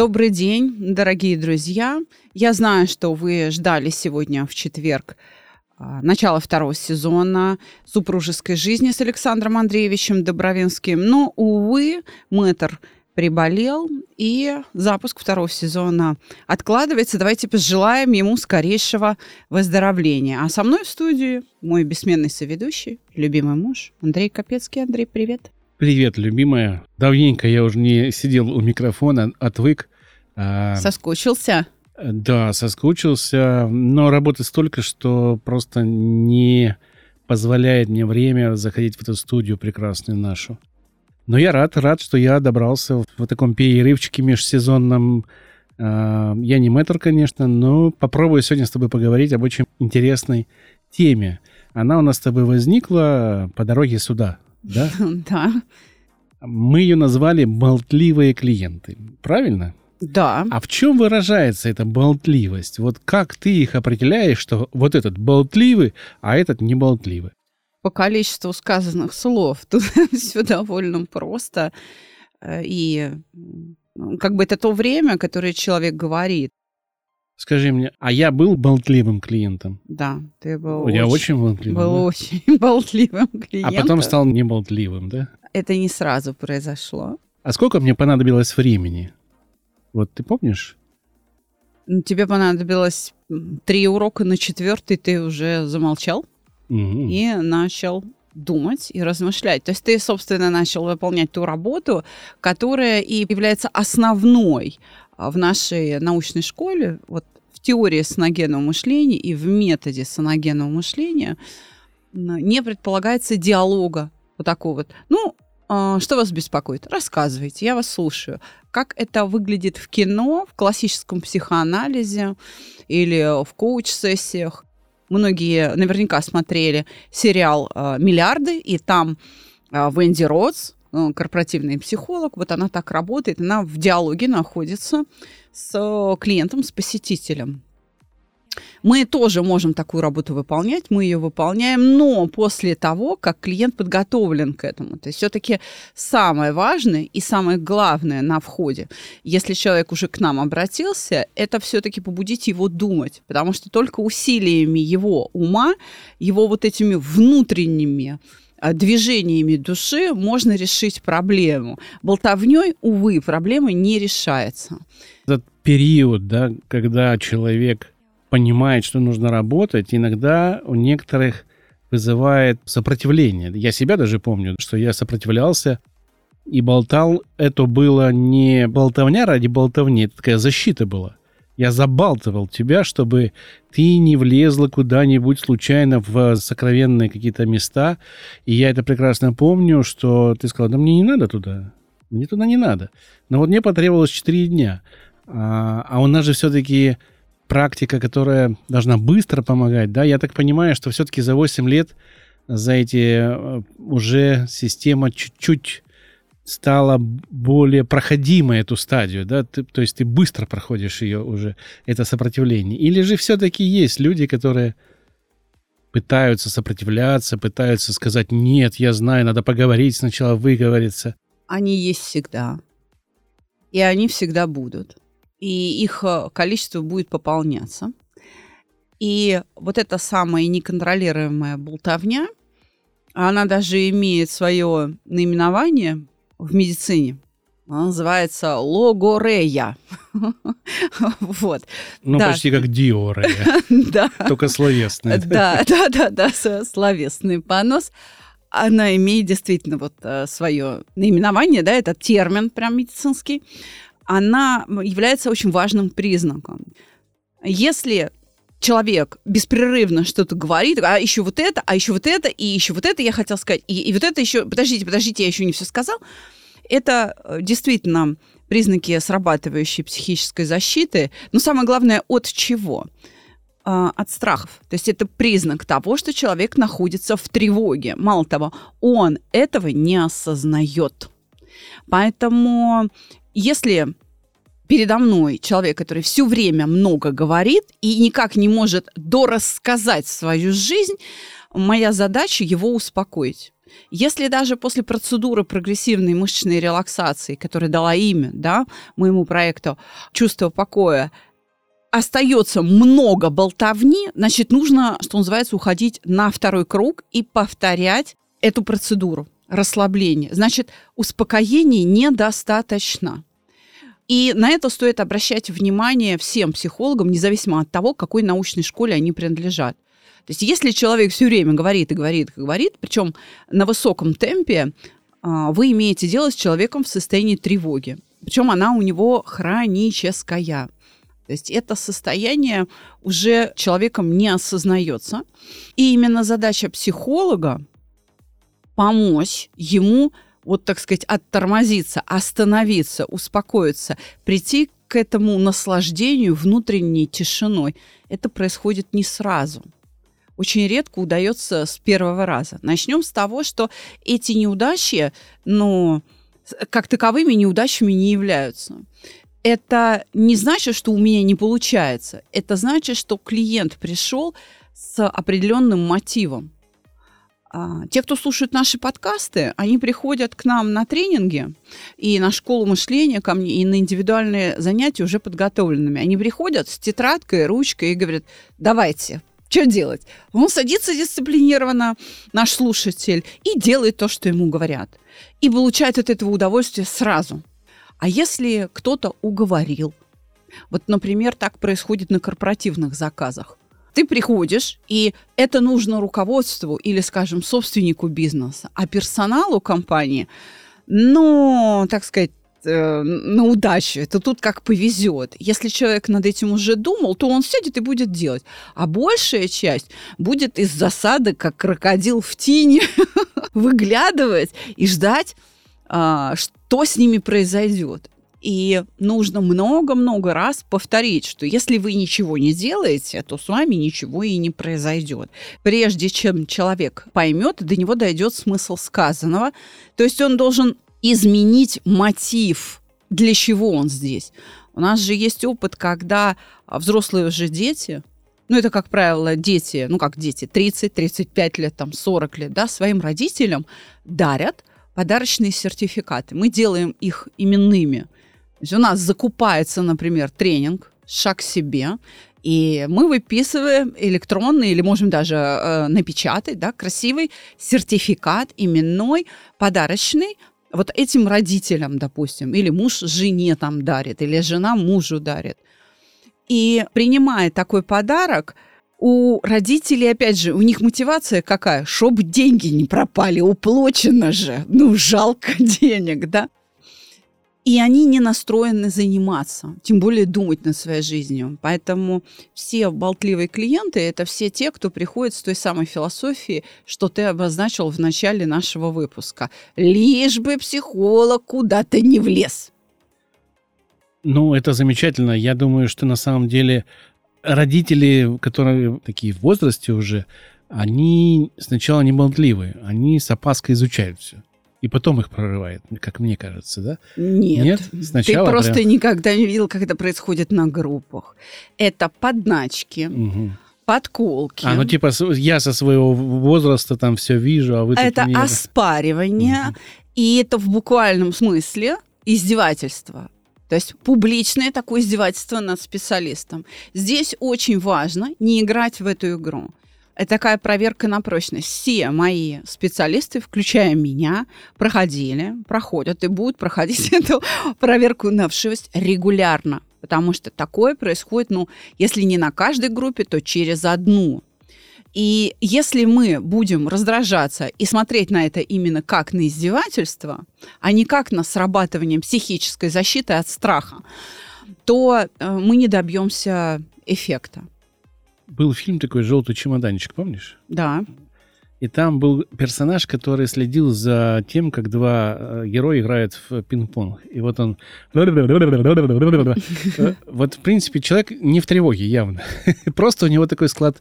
Добрый день, дорогие друзья. Я знаю, что вы ждали сегодня в четверг а, начало второго сезона супружеской жизни с Александром Андреевичем Добровинским. Но, увы, мэтр приболел, и запуск второго сезона откладывается. Давайте пожелаем ему скорейшего выздоровления. А со мной в студии мой бессменный соведущий, любимый муж Андрей Капецкий. Андрей, привет. Привет, любимая. Давненько я уже не сидел у микрофона, отвык. А, соскучился? Да, соскучился, но работы столько, что просто не позволяет мне время заходить в эту студию прекрасную нашу. Но я рад, рад, что я добрался в таком перерывчике межсезонном. А, я не мэтр, конечно, но попробую сегодня с тобой поговорить об очень интересной теме. Она у нас с тобой возникла по дороге сюда, да? Да. Мы ее назвали «болтливые клиенты». Правильно? Да. А в чем выражается эта болтливость? Вот как ты их определяешь, что вот этот болтливый, а этот не болтливый? По количеству сказанных слов. Тут все довольно просто. Э, и как бы это то время, которое человек говорит. Скажи мне, а я был болтливым клиентом? Да, ты был. Я очень, очень болтливым. Был да? очень болтливым клиентом. А потом стал неболтливым, да? Это не сразу произошло. А сколько мне понадобилось времени? Вот ты помнишь? Тебе понадобилось три урока, на четвертый ты уже замолчал угу. и начал думать и размышлять. То есть ты, собственно, начал выполнять ту работу, которая и является основной а, в нашей научной школе, вот в теории саногенного мышления и в методе саногенного мышления не предполагается диалога вот такого вот. Ну, что вас беспокоит? Рассказывайте, я вас слушаю. Как это выглядит в кино, в классическом психоанализе или в коуч-сессиях? Многие наверняка смотрели сериал а, «Миллиарды», и там а, Венди Ротс, корпоративный психолог, вот она так работает, она в диалоге находится с клиентом, с посетителем. Мы тоже можем такую работу выполнять, мы ее выполняем, но после того, как клиент подготовлен к этому. То есть все-таки самое важное и самое главное на входе, если человек уже к нам обратился, это все-таки побудить его думать, потому что только усилиями его ума, его вот этими внутренними а, движениями души можно решить проблему. Болтовней, увы, проблема не решается. Этот период, да, когда человек понимает, что нужно работать, иногда у некоторых вызывает сопротивление. Я себя даже помню, что я сопротивлялся и болтал. Это было не болтовня ради болтовни, это такая защита была. Я забалтывал тебя, чтобы ты не влезла куда-нибудь случайно в сокровенные какие-то места. И я это прекрасно помню, что ты сказал, да мне не надо туда. Мне туда не надо. Но вот мне потребовалось 4 дня. А, а у нас же все-таки практика, которая должна быстро помогать, да, я так понимаю, что все-таки за 8 лет за эти э, уже система чуть-чуть стала более проходимой эту стадию, да, ты, то есть ты быстро проходишь ее уже, это сопротивление. Или же все-таки есть люди, которые пытаются сопротивляться, пытаются сказать, нет, я знаю, надо поговорить сначала, выговориться. Они есть всегда. И они всегда будут и их э, количество будет пополняться. И вот эта самая неконтролируемая болтовня, она даже имеет свое наименование в медицине. Она называется логорея. вот. Ну, да. почти как диорея. да. Только словесный. да, да, да, да, словесный понос. Она имеет действительно вот э, свое наименование, да, это термин прям медицинский она является очень важным признаком. Если человек беспрерывно что-то говорит, а еще вот это, а еще вот это, и еще вот это я хотел сказать, и, и вот это еще, подождите, подождите, я еще не все сказал, это э, действительно признаки срабатывающей психической защиты, но самое главное, от чего? а, от страхов. То есть это признак того, что человек находится в тревоге. Мало того, он этого не осознает. Поэтому если передо мной человек, который все время много говорит и никак не может дорассказать свою жизнь, моя задача его успокоить. Если даже после процедуры прогрессивной мышечной релаксации, которая дала имя да, моему проекту «Чувство покоя», остается много болтовни, значит, нужно, что называется, уходить на второй круг и повторять эту процедуру расслабления. Значит, успокоения недостаточно. И на это стоит обращать внимание всем психологам, независимо от того, какой научной школе они принадлежат. То есть если человек все время говорит и говорит и говорит, причем на высоком темпе, а, вы имеете дело с человеком в состоянии тревоги. Причем она у него хроническая. То есть это состояние уже человеком не осознается. И именно задача психолога помочь ему вот, так сказать, оттормозиться, остановиться, успокоиться, прийти к этому наслаждению внутренней тишиной. Это происходит не сразу. Очень редко удается с первого раза. Начнем с того, что эти неудачи, ну, как таковыми неудачами не являются. Это не значит, что у меня не получается. Это значит, что клиент пришел с определенным мотивом. А, те, кто слушают наши подкасты, они приходят к нам на тренинги и на школу мышления ко мне, и на индивидуальные занятия уже подготовленными. Они приходят с тетрадкой, ручкой и говорят, давайте, что делать? Он садится дисциплинированно, наш слушатель, и делает то, что ему говорят. И получает от этого удовольствие сразу. А если кто-то уговорил, вот, например, так происходит на корпоративных заказах. Ты приходишь, и это нужно руководству или, скажем, собственнику бизнеса, а персоналу компании, ну, так сказать, э, на удачу. Это тут как повезет. Если человек над этим уже думал, то он сядет и будет делать. А большая часть будет из засады, как крокодил в тени, выглядывать и ждать, а, что с ними произойдет. И нужно много-много раз повторить, что если вы ничего не делаете, то с вами ничего и не произойдет. Прежде чем человек поймет, до него дойдет смысл сказанного. То есть он должен изменить мотив, для чего он здесь. У нас же есть опыт, когда взрослые уже дети, ну, это, как правило, дети, ну, как дети, 30, 35 лет, там, 40 лет, да, своим родителям дарят подарочные сертификаты. Мы делаем их именными – то есть у нас закупается, например, тренинг «Шаг к себе», и мы выписываем электронный или можем даже э, напечатать да, красивый сертификат именной, подарочный, вот этим родителям, допустим, или муж жене там дарит, или жена мужу дарит. И принимая такой подарок, у родителей, опять же, у них мотивация какая? Чтоб деньги не пропали, уплочено же. Ну, жалко денег, да? И они не настроены заниматься, тем более думать над своей жизнью. Поэтому все болтливые клиенты – это все те, кто приходит с той самой философией, что ты обозначил в начале нашего выпуска. Лишь бы психолог куда-то не влез. Ну, это замечательно. Я думаю, что на самом деле родители, которые такие в возрасте уже, они сначала не болтливые, они с опаской изучают все и потом их прорывает, как мне кажется, да? Нет. Нет? Сначала Ты просто прям... никогда не видел, как это происходит на группах. Это подначки. Угу подколки. А, ну типа я со своего возраста там все вижу, а вы Это не... оспаривание, угу. и это в буквальном смысле издевательство. То есть публичное такое издевательство над специалистом. Здесь очень важно не играть в эту игру. Это такая проверка на прочность. Все мои специалисты, включая меня, проходили, проходят и будут проходить эту проверку на вшивость регулярно. Потому что такое происходит, ну, если не на каждой группе, то через одну. И если мы будем раздражаться и смотреть на это именно как на издевательство, а не как на срабатывание психической защиты от страха, то э, мы не добьемся эффекта был фильм такой «Желтый чемоданчик», помнишь? Да. И там был персонаж, который следил за тем, как два э, героя играют в пинг-понг. И вот он... Вот, в принципе, человек не в тревоге явно. Просто у него такой склад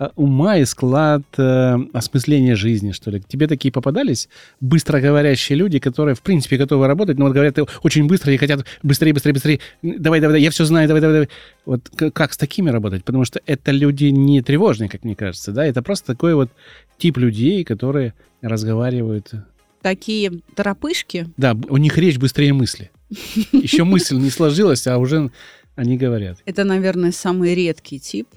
Э, ума и склад э, осмысления жизни, что ли. Тебе такие попадались быстро говорящие люди, которые, в принципе, готовы работать, но вот говорят очень быстро и хотят быстрее, быстрее, быстрее. Давай, давай, давай, я все знаю, давай, давай, давай. Вот как с такими работать? Потому что это люди не тревожные, как мне кажется, да, это просто такой вот тип людей, которые разговаривают. Такие торопышки? Да, у них речь быстрее мысли. Еще мысль не сложилась, а уже они говорят. Это, наверное, самый редкий тип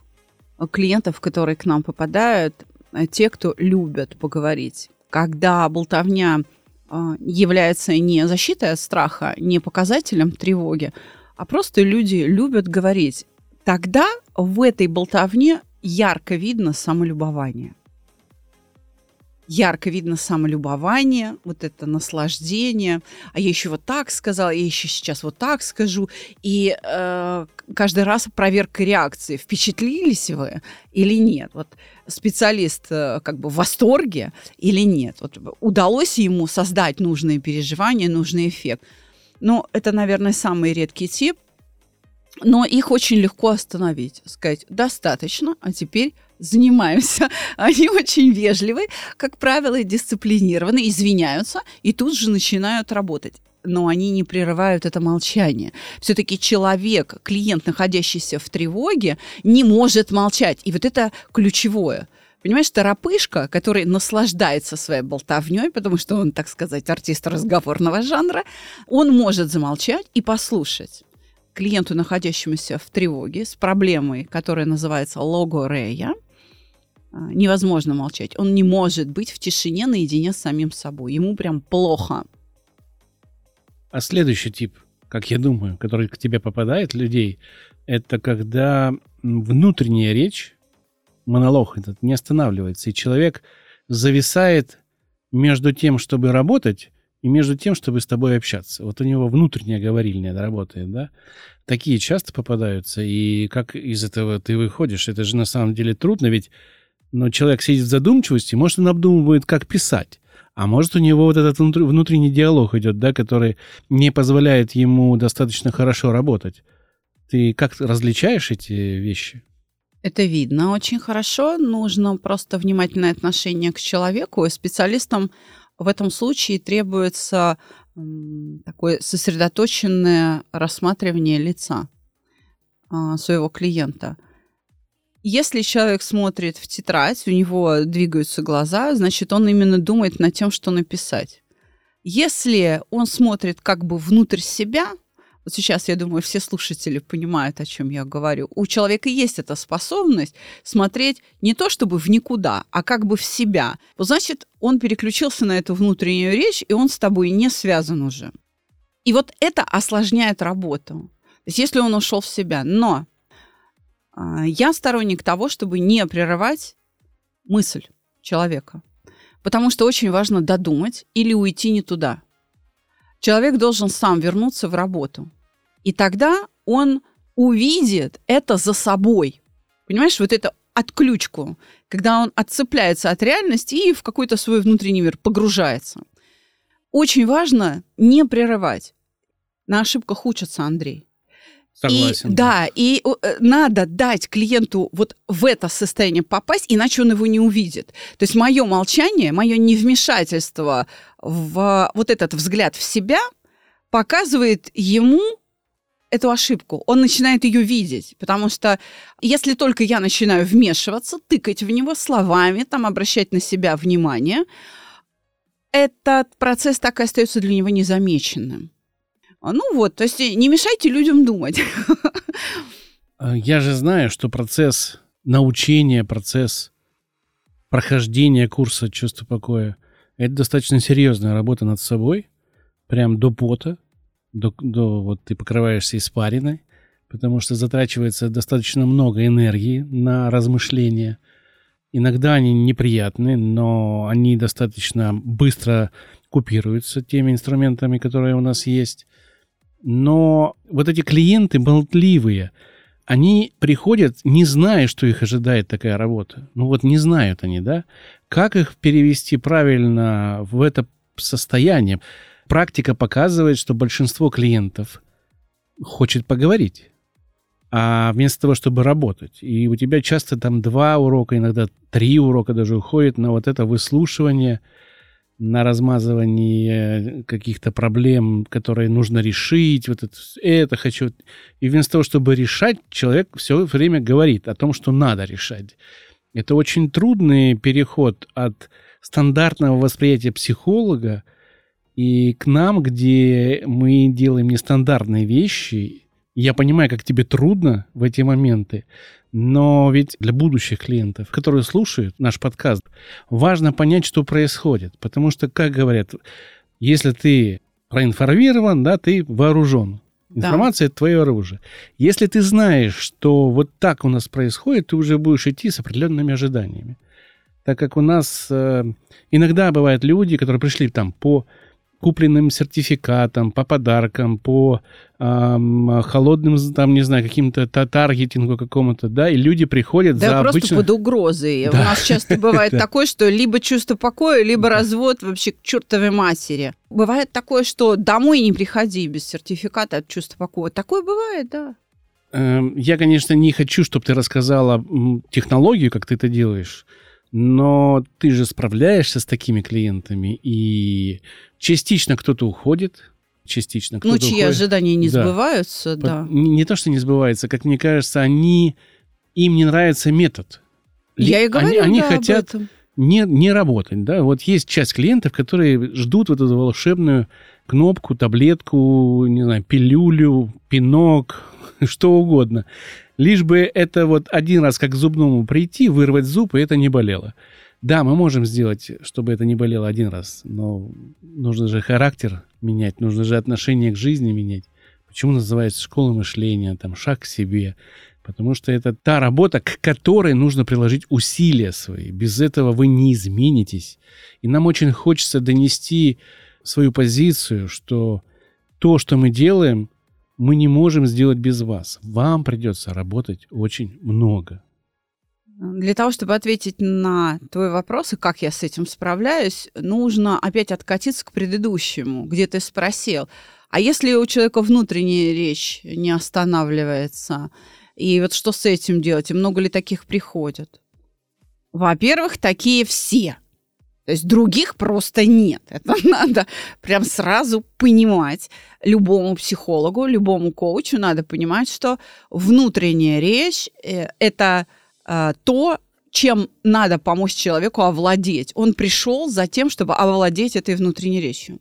клиентов, которые к нам попадают, э, те, кто любят поговорить. Когда болтовня э, является не защитой от страха, не показателем тревоги, а просто люди любят говорить. Тогда в этой болтовне ярко видно самолюбование ярко видно самолюбование, вот это наслаждение. А я еще вот так сказала, я еще сейчас вот так скажу. И э, каждый раз проверка реакции. Впечатлились вы или нет? Вот специалист э, как бы в восторге или нет? Вот удалось ему создать нужные переживания, нужный эффект? Ну, это, наверное, самый редкий тип, но их очень легко остановить. Сказать, достаточно, а теперь занимаемся. Они очень вежливы, как правило, дисциплинированы, извиняются и тут же начинают работать но они не прерывают это молчание. Все-таки человек, клиент, находящийся в тревоге, не может молчать. И вот это ключевое. Понимаешь, торопышка, который наслаждается своей болтовней, потому что он, так сказать, артист разговорного жанра, он может замолчать и послушать клиенту, находящемуся в тревоге, с проблемой, которая называется логорея, а, невозможно молчать. Он не может быть в тишине наедине с самим собой. Ему прям плохо. А следующий тип, как я думаю, который к тебе попадает, людей, это когда внутренняя речь, монолог этот, не останавливается, и человек зависает между тем, чтобы работать, и между тем, чтобы с тобой общаться. Вот у него внутренняя говорильня работает, да? Такие часто попадаются, и как из этого ты выходишь? Это же на самом деле трудно, ведь но человек сидит в задумчивости, может, он обдумывает, как писать. А может, у него вот этот внутренний диалог идет, да, который не позволяет ему достаточно хорошо работать. Ты как различаешь эти вещи? Это видно очень хорошо. Нужно просто внимательное отношение к человеку. Специалистам в этом случае требуется такое сосредоточенное рассматривание лица а, своего клиента. Если человек смотрит в тетрадь, у него двигаются глаза, значит, он именно думает над тем, что написать. Если он смотрит как бы внутрь себя, вот сейчас, я думаю, все слушатели понимают, о чем я говорю. У человека есть эта способность смотреть не то чтобы в никуда, а как бы в себя. Вот значит, он переключился на эту внутреннюю речь, и он с тобой не связан уже. И вот это осложняет работу. То есть если он ушел в себя. Но а, я сторонник того, чтобы не прерывать мысль человека. Потому что очень важно додумать или уйти не туда человек должен сам вернуться в работу. И тогда он увидит это за собой. Понимаешь, вот это отключку, когда он отцепляется от реальности и в какой-то свой внутренний мир погружается. Очень важно не прерывать. На ошибках учатся, Андрей. Согласен. И, да, и э, надо дать клиенту вот в это состояние попасть, иначе он его не увидит. То есть мое молчание, мое невмешательство в вот этот взгляд в себя показывает ему эту ошибку. Он начинает ее видеть, потому что если только я начинаю вмешиваться, тыкать в него словами, там обращать на себя внимание, этот процесс так и остается для него незамеченным. А, ну вот, то есть не мешайте людям думать. А, я же знаю, что процесс научения, процесс прохождения курса чувства покоя – это достаточно серьезная работа над собой, прям до пота, до, до вот ты покрываешься испариной, потому что затрачивается достаточно много энергии на размышления. Иногда они неприятны, но они достаточно быстро купируются теми инструментами, которые у нас есть. Но вот эти клиенты болтливые, они приходят, не зная, что их ожидает такая работа. Ну вот не знают они, да? Как их перевести правильно в это состояние? Практика показывает, что большинство клиентов хочет поговорить, а вместо того, чтобы работать. И у тебя часто там два урока, иногда три урока даже уходит на вот это выслушивание – на размазывание каких-то проблем, которые нужно решить, вот это, это хочу. И вместо того, чтобы решать, человек все время говорит о том, что надо решать. Это очень трудный переход от стандартного восприятия психолога и к нам, где мы делаем нестандартные вещи. Я понимаю, как тебе трудно в эти моменты, но ведь для будущих клиентов, которые слушают наш подкаст, важно понять, что происходит. Потому что, как говорят, если ты проинформирован, да, ты вооружен. Информация да. это твое оружие. Если ты знаешь, что вот так у нас происходит, ты уже будешь идти с определенными ожиданиями. Так как у нас э, иногда бывают люди, которые пришли там по купленным сертификатам, по подаркам, по эм, холодным, там, не знаю, каким-то таргетингу какому-то, да, и люди приходят да, за просто обычно... под угрозой. Да. У нас часто бывает такое, что либо чувство покоя, либо развод вообще к чертовой матери. Бывает такое, что домой не приходи без сертификата от чувства покоя. Такое бывает, да. Эм, я, конечно, не хочу, чтобы ты рассказала технологию, как ты это делаешь, но ты же справляешься с такими клиентами, и частично кто-то уходит, частично кто-то Ну, чьи уходит. ожидания не да. сбываются, По- да. Не, не то, что не сбывается, как мне кажется, они им не нравится метод. Я и говорю, они, они да, хотят об этом. не, не работать, да. Вот есть часть клиентов, которые ждут вот эту волшебную кнопку, таблетку, не знаю, пилюлю, пинок, что угодно. Лишь бы это вот один раз как к зубному прийти, вырвать зуб, и это не болело. Да, мы можем сделать, чтобы это не болело один раз, но нужно же характер менять, нужно же отношение к жизни менять. Почему называется школа мышления, там, шаг к себе? Потому что это та работа, к которой нужно приложить усилия свои. Без этого вы не изменитесь. И нам очень хочется донести свою позицию, что то, что мы делаем, мы не можем сделать без вас. Вам придется работать очень много. Для того, чтобы ответить на твой вопрос и как я с этим справляюсь, нужно опять откатиться к предыдущему, где ты спросил, а если у человека внутренняя речь не останавливается, и вот что с этим делать, и много ли таких приходят? Во-первых, такие все. То есть других просто нет. Это надо прям сразу понимать. Любому психологу, любому коучу надо понимать, что внутренняя речь э, – это э, то, чем надо помочь человеку овладеть. Он пришел за тем, чтобы овладеть этой внутренней речью.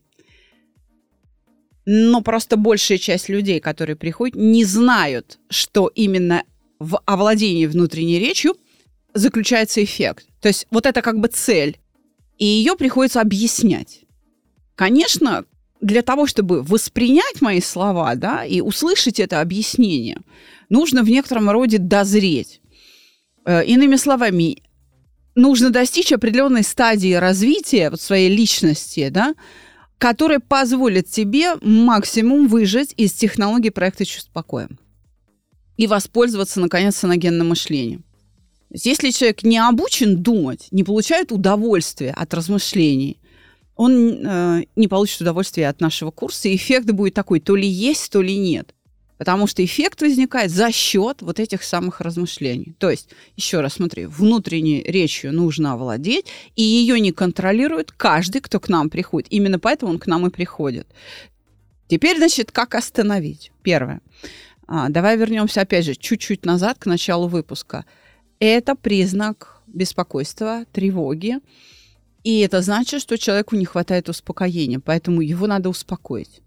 Но просто большая часть людей, которые приходят, не знают, что именно в овладении внутренней речью заключается эффект. То есть вот это как бы цель и ее приходится объяснять. Конечно, для того, чтобы воспринять мои слова, да, и услышать это объяснение, нужно в некотором роде дозреть. Э, иными словами, нужно достичь определенной стадии развития вот своей личности, да, которая позволит тебе максимум выжать из технологии проекта «Чувство покоя» и воспользоваться, наконец, саногенным мышлением. Если человек не обучен думать, не получает удовольствия от размышлений, он э, не получит удовольствия от нашего курса, и эффект будет такой, то ли есть, то ли нет. Потому что эффект возникает за счет вот этих самых размышлений. То есть, еще раз смотри, внутренней речью нужно овладеть, и ее не контролирует каждый, кто к нам приходит. Именно поэтому он к нам и приходит. Теперь, значит, как остановить? Первое. А, давай вернемся опять же чуть-чуть назад к началу выпуска – это признак беспокойства, тревоги. И это значит, что человеку не хватает успокоения, поэтому его надо успокоить.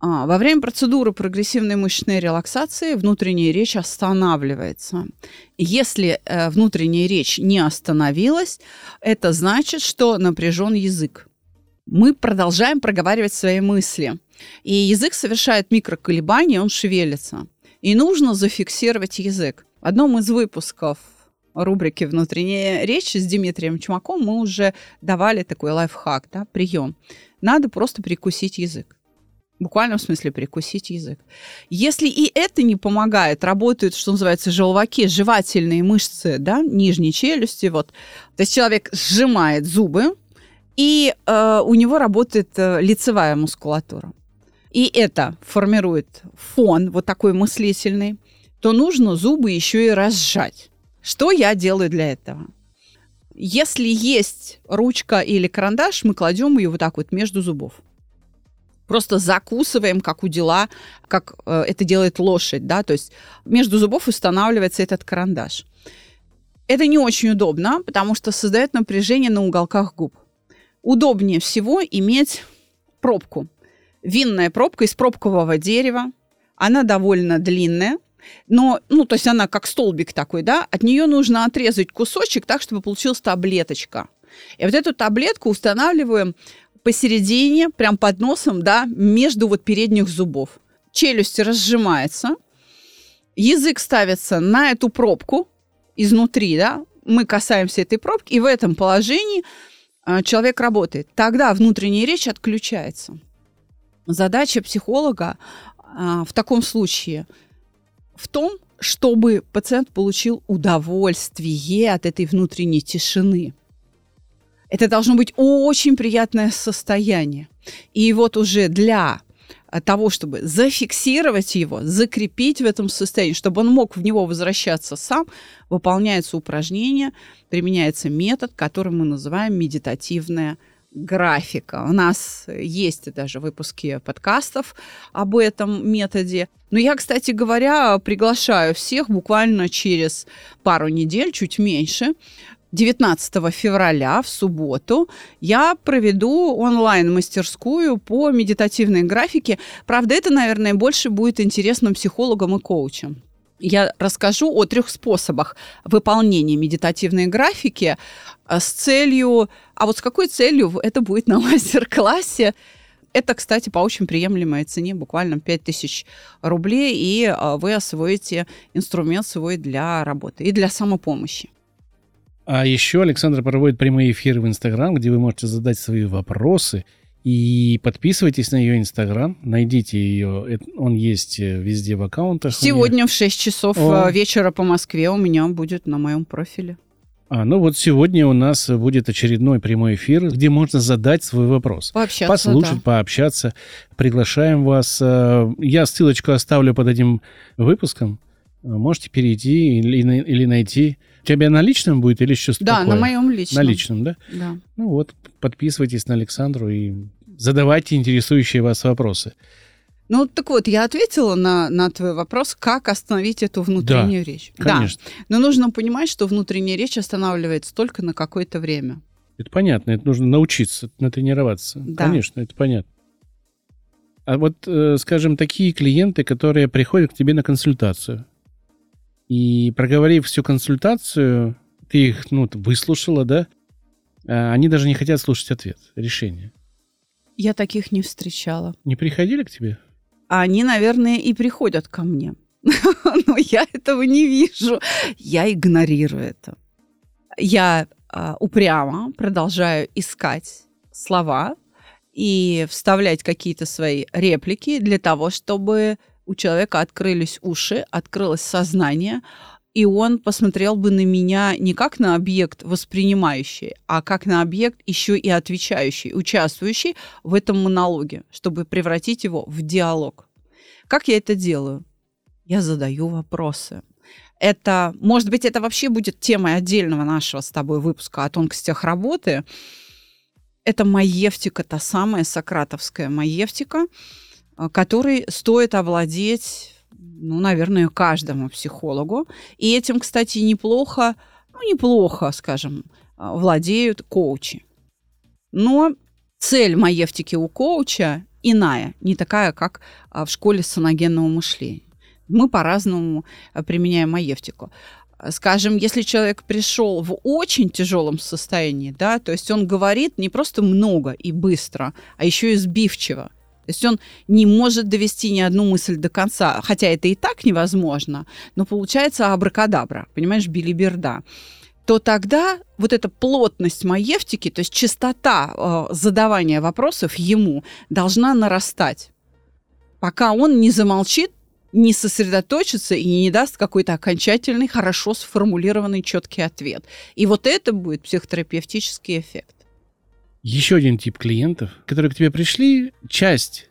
А, во время процедуры прогрессивной мышечной релаксации внутренняя речь останавливается. Если э, внутренняя речь не остановилась, это значит, что напряжен язык. Мы продолжаем проговаривать свои мысли. И язык совершает микроколебания, он шевелится. И нужно зафиксировать язык. Одном из выпусков рубрики «Внутренняя речь» с Дмитрием Чумаком мы уже давали такой лайфхак, да, прием. Надо просто прикусить язык. В буквальном смысле прикусить язык. Если и это не помогает, работают, что называется, желваки, жевательные мышцы, да, нижней челюсти, вот. То есть человек сжимает зубы, и э, у него работает э, лицевая мускулатура. И это формирует фон вот такой мыслительный, то нужно зубы еще и разжать. Что я делаю для этого? Если есть ручка или карандаш, мы кладем ее вот так вот между зубов просто закусываем, как у дела, как э, это делает лошадь, да, то есть между зубов устанавливается этот карандаш. Это не очень удобно, потому что создает напряжение на уголках губ. Удобнее всего иметь пробку. Винная пробка из пробкового дерева. Она довольно длинная, но, ну, то есть она как столбик такой, да, от нее нужно отрезать кусочек так, чтобы получилась таблеточка. И вот эту таблетку устанавливаем посередине, прям под носом, да, между вот передних зубов. Челюсть разжимается, язык ставится на эту пробку изнутри, да, мы касаемся этой пробки, и в этом положении э, человек работает. Тогда внутренняя речь отключается. Задача психолога э, в таком случае в том, чтобы пациент получил удовольствие от этой внутренней тишины. Это должно быть очень приятное состояние. И вот уже для того, чтобы зафиксировать его, закрепить в этом состоянии, чтобы он мог в него возвращаться сам, выполняется упражнение, применяется метод, который мы называем медитативная графика. У нас есть даже выпуски подкастов об этом методе. Но я, кстати говоря, приглашаю всех буквально через пару недель, чуть меньше, 19 февраля в субботу я проведу онлайн-мастерскую по медитативной графике. Правда, это, наверное, больше будет интересно психологам и коучам. Я расскажу о трех способах выполнения медитативной графики э, с целью... А вот с какой целью это будет на мастер-классе? Это, кстати, по очень приемлемой цене, буквально 5000 рублей, и э, вы освоите инструмент свой для работы и для самопомощи. А еще Александр проводит прямые эфиры в Инстаграм, где вы можете задать свои вопросы. И подписывайтесь на ее Инстаграм, найдите ее, он есть э, везде в аккаунтах. Сегодня в 6 часов О. Э, вечера по Москве у меня будет на моем профиле. А, ну вот сегодня у нас будет очередной прямой эфир, где можно задать свой вопрос. Пообщаться, Послушать, да. пообщаться. Приглашаем вас. Э, я ссылочку оставлю под этим выпуском. Можете перейти или, или найти тебя на личном будет или что-то Да, такое? на моем личном. На личном, да? Да. Ну вот, подписывайтесь на Александру и задавайте интересующие вас вопросы. Ну, так вот, я ответила на, на твой вопрос, как остановить эту внутреннюю да, речь. Конечно. Да. Но нужно понимать, что внутренняя речь останавливается только на какое-то время. Это понятно, это нужно научиться, натренироваться. Да. Конечно, это понятно. А вот, э, скажем, такие клиенты, которые приходят к тебе на консультацию, и проговорив всю консультацию, ты их, ну, выслушала, да? А они даже не хотят слушать ответ, решение. Я таких не встречала. Не приходили к тебе? Они, наверное, и приходят ко мне. Но я этого не вижу. Я игнорирую это. Я а, упрямо продолжаю искать слова и вставлять какие-то свои реплики для того, чтобы у человека открылись уши, открылось сознание, и он посмотрел бы на меня не как на объект воспринимающий, а как на объект еще и отвечающий, участвующий в этом монологе, чтобы превратить его в диалог. Как я это делаю? Я задаю вопросы. Это, может быть, это вообще будет темой отдельного нашего с тобой выпуска о тонкостях работы. Это маевтика, та самая сократовская маевтика, Э, который стоит овладеть, ну, наверное, каждому психологу. И этим, кстати, неплохо, ну, неплохо, скажем, э, владеют коучи. Но цель маевтики у коуча иная, не такая, как э, в школе саногенного мышления. Мы по-разному применяем маевтику. Скажем, если человек пришел в очень тяжелом состоянии, да, то есть он говорит не просто много и быстро, а еще и сбивчиво, то есть он не может довести ни одну мысль до конца, хотя это и так невозможно, но получается абракадабра, понимаешь, билиберда то тогда вот эта плотность маевтики, то есть частота э, задавания вопросов ему должна нарастать. пока он не замолчит, не сосредоточится и не даст какой-то окончательный, хорошо сформулированный, четкий ответ. И вот это будет психотерапевтический эффект. Еще один тип клиентов, которые к тебе пришли, часть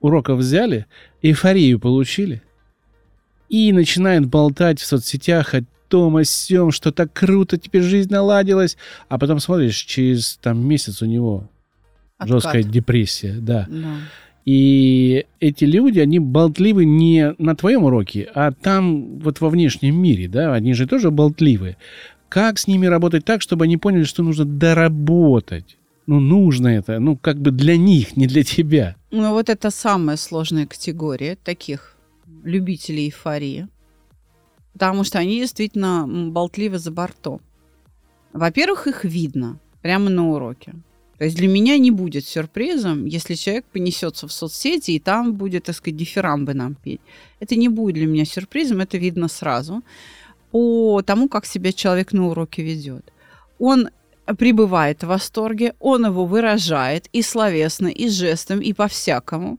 уроков взяли, эйфорию получили, и начинают болтать в соцсетях о том, о сём, что так круто, теперь жизнь наладилась, а потом смотришь, через там месяц у него Откат. жесткая депрессия, да. да. И эти люди, они болтливы не на твоем уроке, а там вот во внешнем мире, да, они же тоже болтливы. Как с ними работать так, чтобы они поняли, что нужно доработать? Ну, нужно это, ну, как бы для них, не для тебя. Ну, вот это самая сложная категория таких любителей эйфории. Потому что они действительно болтливы за бортом. Во-первых, их видно прямо на уроке. То есть для меня не будет сюрпризом, если человек понесется в соцсети и там будет, так сказать, дифирамбы нам петь. Это не будет для меня сюрпризом, это видно сразу по тому, как себя человек на уроке ведет. Он пребывает в восторге, он его выражает и словесно, и жестом, и по-всякому.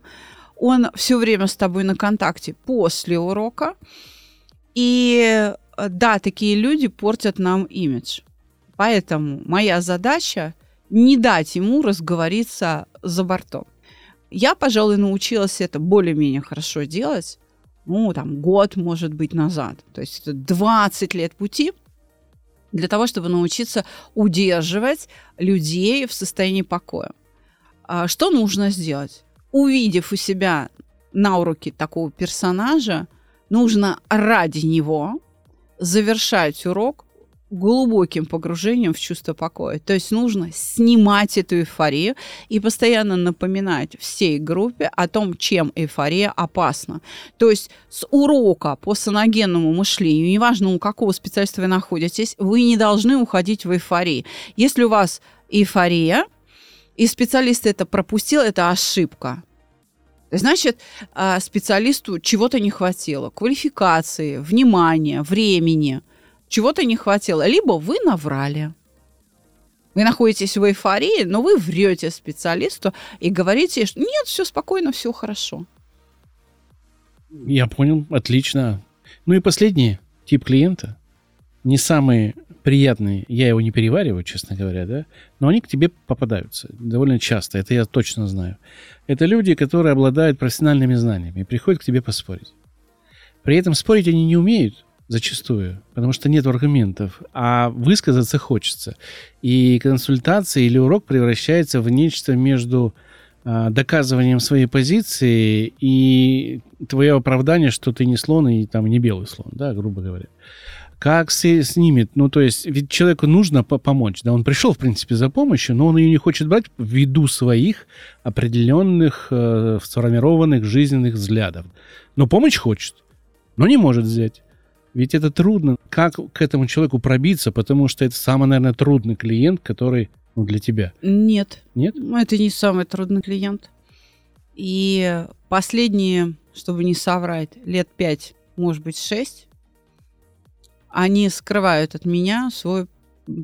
Он все время с тобой на контакте после урока. И да, такие люди портят нам имидж. Поэтому моя задача не дать ему разговориться за бортом. Я, пожалуй, научилась это более-менее хорошо делать, ну, там, год, может быть, назад. То есть это 20 лет пути для того, чтобы научиться удерживать людей в состоянии покоя. А что нужно сделать? Увидев у себя на уроке такого персонажа, нужно ради него завершать урок глубоким погружением в чувство покоя. То есть нужно снимать эту эйфорию и постоянно напоминать всей группе о том, чем эйфория опасна. То есть с урока по саногенному мышлению, неважно у какого специалиста вы находитесь, вы не должны уходить в эйфории. Если у вас эйфория, и специалист это пропустил, это ошибка. Значит, а, специалисту чего-то не хватило. Квалификации, внимания, времени – чего-то не хватило, либо вы наврали. Вы находитесь в эйфории, но вы врете специалисту и говорите, что нет, все спокойно, все хорошо. Я понял, отлично. Ну и последний тип клиента, не самый приятный, я его не перевариваю, честно говоря, да, но они к тебе попадаются довольно часто, это я точно знаю. Это люди, которые обладают профессиональными знаниями и приходят к тебе поспорить. При этом спорить они не умеют, зачастую, потому что нет аргументов, а высказаться хочется. И консультация или урок превращается в нечто между а, доказыванием своей позиции и твое оправдание, что ты не слон и там не белый слон, да, грубо говоря. Как с, снимет, ну, то есть, ведь человеку нужно по помочь, да, он пришел, в принципе, за помощью, но он ее не хочет брать ввиду своих определенных э, сформированных жизненных взглядов. Но помощь хочет, но не может взять. Ведь это трудно. Как к этому человеку пробиться, потому что это самый, наверное, трудный клиент, который ну, для тебя. Нет. Нет? Это не самый трудный клиент. И последние, чтобы не соврать, лет пять, может быть, шесть, они скрывают от меня свой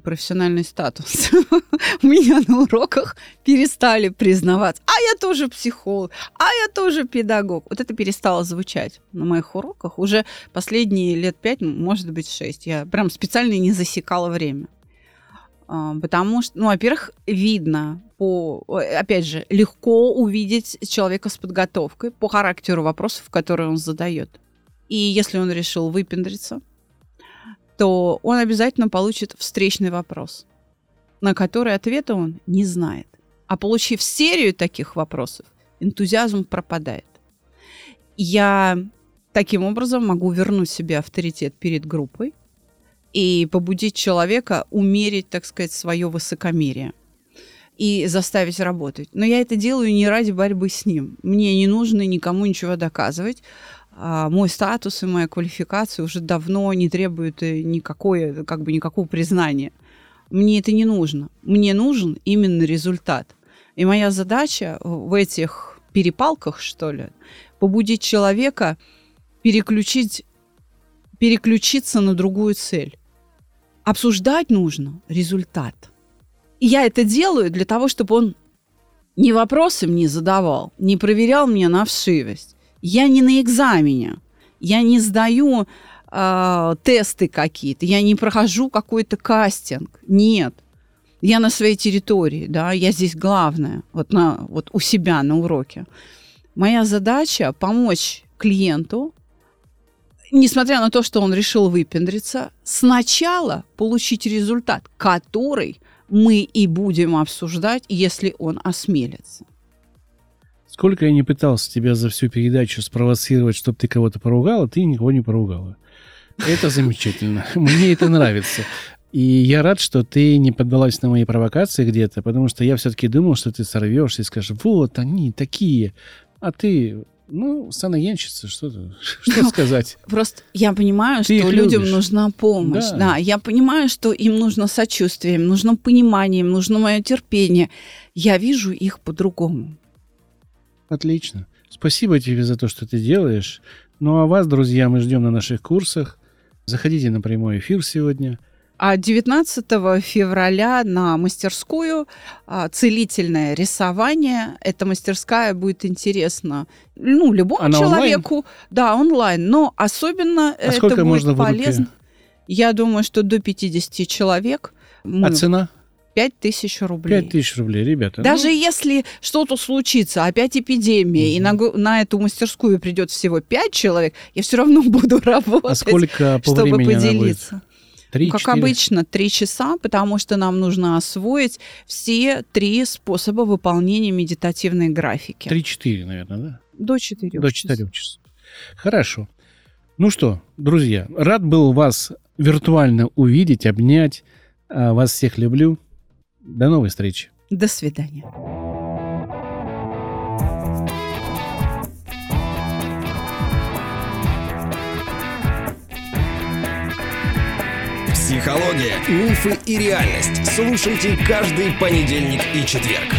профессиональный статус. У меня на уроках перестали признаваться. А я тоже психолог, а я тоже педагог. Вот это перестало звучать на моих уроках. Уже последние лет пять, может быть, шесть. Я прям специально не засекала время. А, потому что, ну, во-первых, видно по, опять же, легко увидеть человека с подготовкой по характеру вопросов, которые он задает. И если он решил выпендриться, то он обязательно получит встречный вопрос, на который ответа он не знает. А получив серию таких вопросов, энтузиазм пропадает. Я таким образом могу вернуть себе авторитет перед группой и побудить человека умерить, так сказать, свое высокомерие и заставить работать. Но я это делаю не ради борьбы с ним. Мне не нужно никому ничего доказывать. А, мой статус и моя квалификация уже давно не требуют э, никакой, как бы никакого признания. Мне это не нужно. Мне нужен именно результат. И моя задача в этих перепалках, что ли, побудить человека переключить, переключиться на другую цель. Обсуждать нужно результат. И я это делаю для того, чтобы он ни вопросы мне задавал, не проверял меня на вшивость, Я не на экзамене, я не сдаю э, тесты какие-то, я не прохожу какой-то кастинг. Нет. Я на своей территории, да, я здесь главная, вот, на, вот у себя на уроке. Моя задача помочь клиенту, несмотря на то, что он решил выпендриться, сначала получить результат, который мы и будем обсуждать, если он осмелится. Сколько я не пытался тебя за всю передачу спровоцировать, чтобы ты кого-то поругала, ты никого не поругала. Это замечательно. Мне это нравится. И я рад, что ты не поддалась на мои провокации где-то, потому что я все-таки думал, что ты сорвешься и скажешь, вот они такие, а ты, ну, санаенщица, что, что сказать. Просто я понимаю, ты что людям любишь. нужна помощь. Да. да, я понимаю, что им нужно сочувствие, им нужно понимание, им нужно мое терпение. Я вижу их по-другому. Отлично. Спасибо тебе за то, что ты делаешь. Ну а вас, друзья, мы ждем на наших курсах. Заходите на прямой эфир сегодня. А 19 февраля на мастерскую а, целительное рисование. Эта мастерская будет интересна ну, любому Она человеку. Онлайн? Да, онлайн. Но особенно а это будет можно полезно. Я думаю, что до 50 человек. Мы... А цена? 5 тысяч рублей. 5 тысяч рублей, ребята. Даже ну... если что-то случится, опять эпидемия, угу. и на, на эту мастерскую придет всего 5 человек, я все равно буду работать, а сколько по чтобы времени поделиться. Три, как обычно, три часа, потому что нам нужно освоить все три способа выполнения медитативной графики. Три-четыре, наверное, да? До четырех До четырех часов. Хорошо. Ну что, друзья, рад был вас виртуально увидеть, обнять. А, вас всех люблю. До новой встречи. До свидания. Психология, мифы и реальность. Слушайте каждый понедельник и четверг.